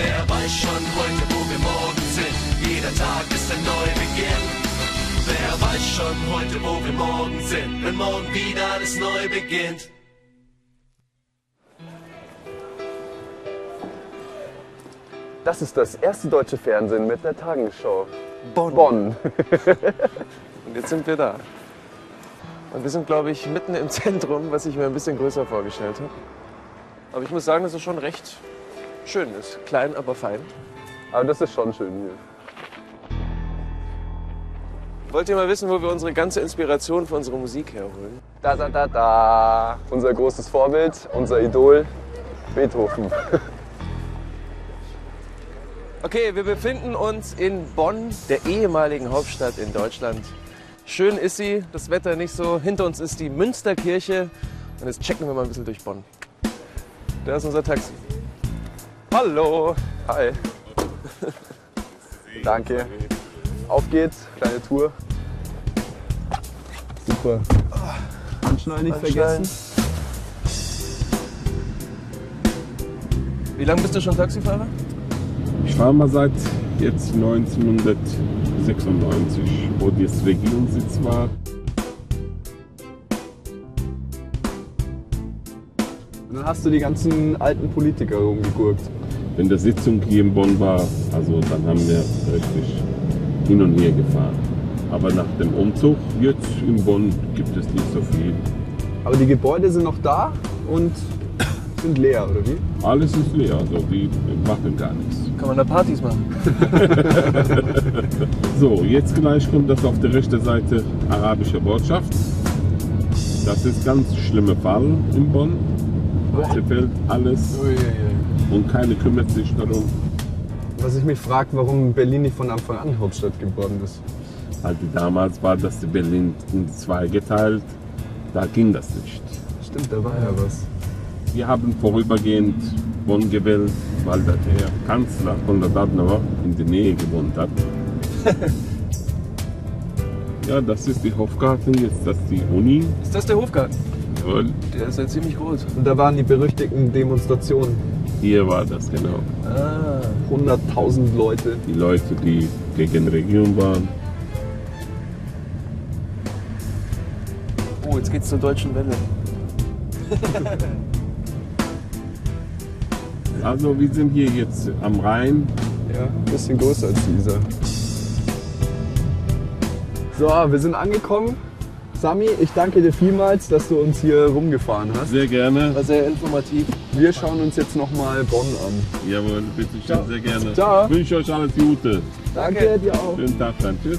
Wer weiß schon heute, wo wir morgen sind? Jeder Tag ist ein Neubeginn. Wer weiß schon heute, wo wir morgen sind? Wenn morgen wieder alles neu beginnt. Das ist das erste deutsche Fernsehen mit der Tagesschau. Bonn. Bonn. Und jetzt sind wir da. Und wir sind, glaube ich, mitten im Zentrum, was ich mir ein bisschen größer vorgestellt habe. Aber ich muss sagen, das ist schon recht schön ist. Klein, aber fein. Aber das ist schon schön hier. Wollt ihr mal wissen, wo wir unsere ganze Inspiration für unsere Musik herholen? Da, da, da, da. Unser großes Vorbild, unser Idol, Beethoven. Okay, wir befinden uns in Bonn, der ehemaligen Hauptstadt in Deutschland. Schön ist sie, das Wetter nicht so. Hinter uns ist die Münsterkirche. Und jetzt checken wir mal ein bisschen durch Bonn. Da ist unser Taxi. Hallo. Hi. Danke. Auf geht's, kleine Tour. Super. Anschnallen nicht Anschnallen. vergessen. Wie lange bist du schon Taxifahrer? Ich fahre mal seit jetzt 1996, wo das Regierungssitz war. Und dann hast du die ganzen alten Politiker rumgegurkt. Wenn der Sitzung hier in Bonn war, also dann haben wir richtig hin und her gefahren. Aber nach dem Umzug jetzt in Bonn gibt es nicht so viel. Aber die Gebäude sind noch da und sind leer, oder wie? Alles ist leer, also die machen gar nichts. Kann man da Partys machen? So, jetzt gleich kommt das auf der rechten Seite arabische Botschaft. Das ist ganz schlimmer Fall in Bonn. Zerfällt alles und keiner kümmert sich darum. Was ich mich frage, warum Berlin nicht von Anfang an Hauptstadt geworden ist. Also damals war das Berlin in zwei geteilt, da ging das nicht. Stimmt, da war ja was. Wir haben vorübergehend Bonn gewählt, weil der Kanzler von der Adenauer in der Nähe gewohnt hat. ja, das ist die Hofgarten, jetzt das ist die Uni. Ist das der Hofgarten? Jawohl, Der ist ja ziemlich groß. Und da waren die berüchtigten Demonstrationen. Hier war das genau. Ah. 100.000 Leute. Die Leute, die gegen die Regierung waren. Oh, jetzt geht's zur deutschen Welle. Also wir sind hier jetzt am Rhein. Ja, ein bisschen größer als dieser. So, wir sind angekommen. Sami, ich danke dir vielmals, dass du uns hier rumgefahren hast. Sehr gerne. War sehr informativ. Wir schauen uns jetzt nochmal Bonn an. Jawohl, bitte schön, sehr gerne. Ciao. Ich wünsche euch alles Gute. Danke dir auch. Schönen Tag dann. Tschüss.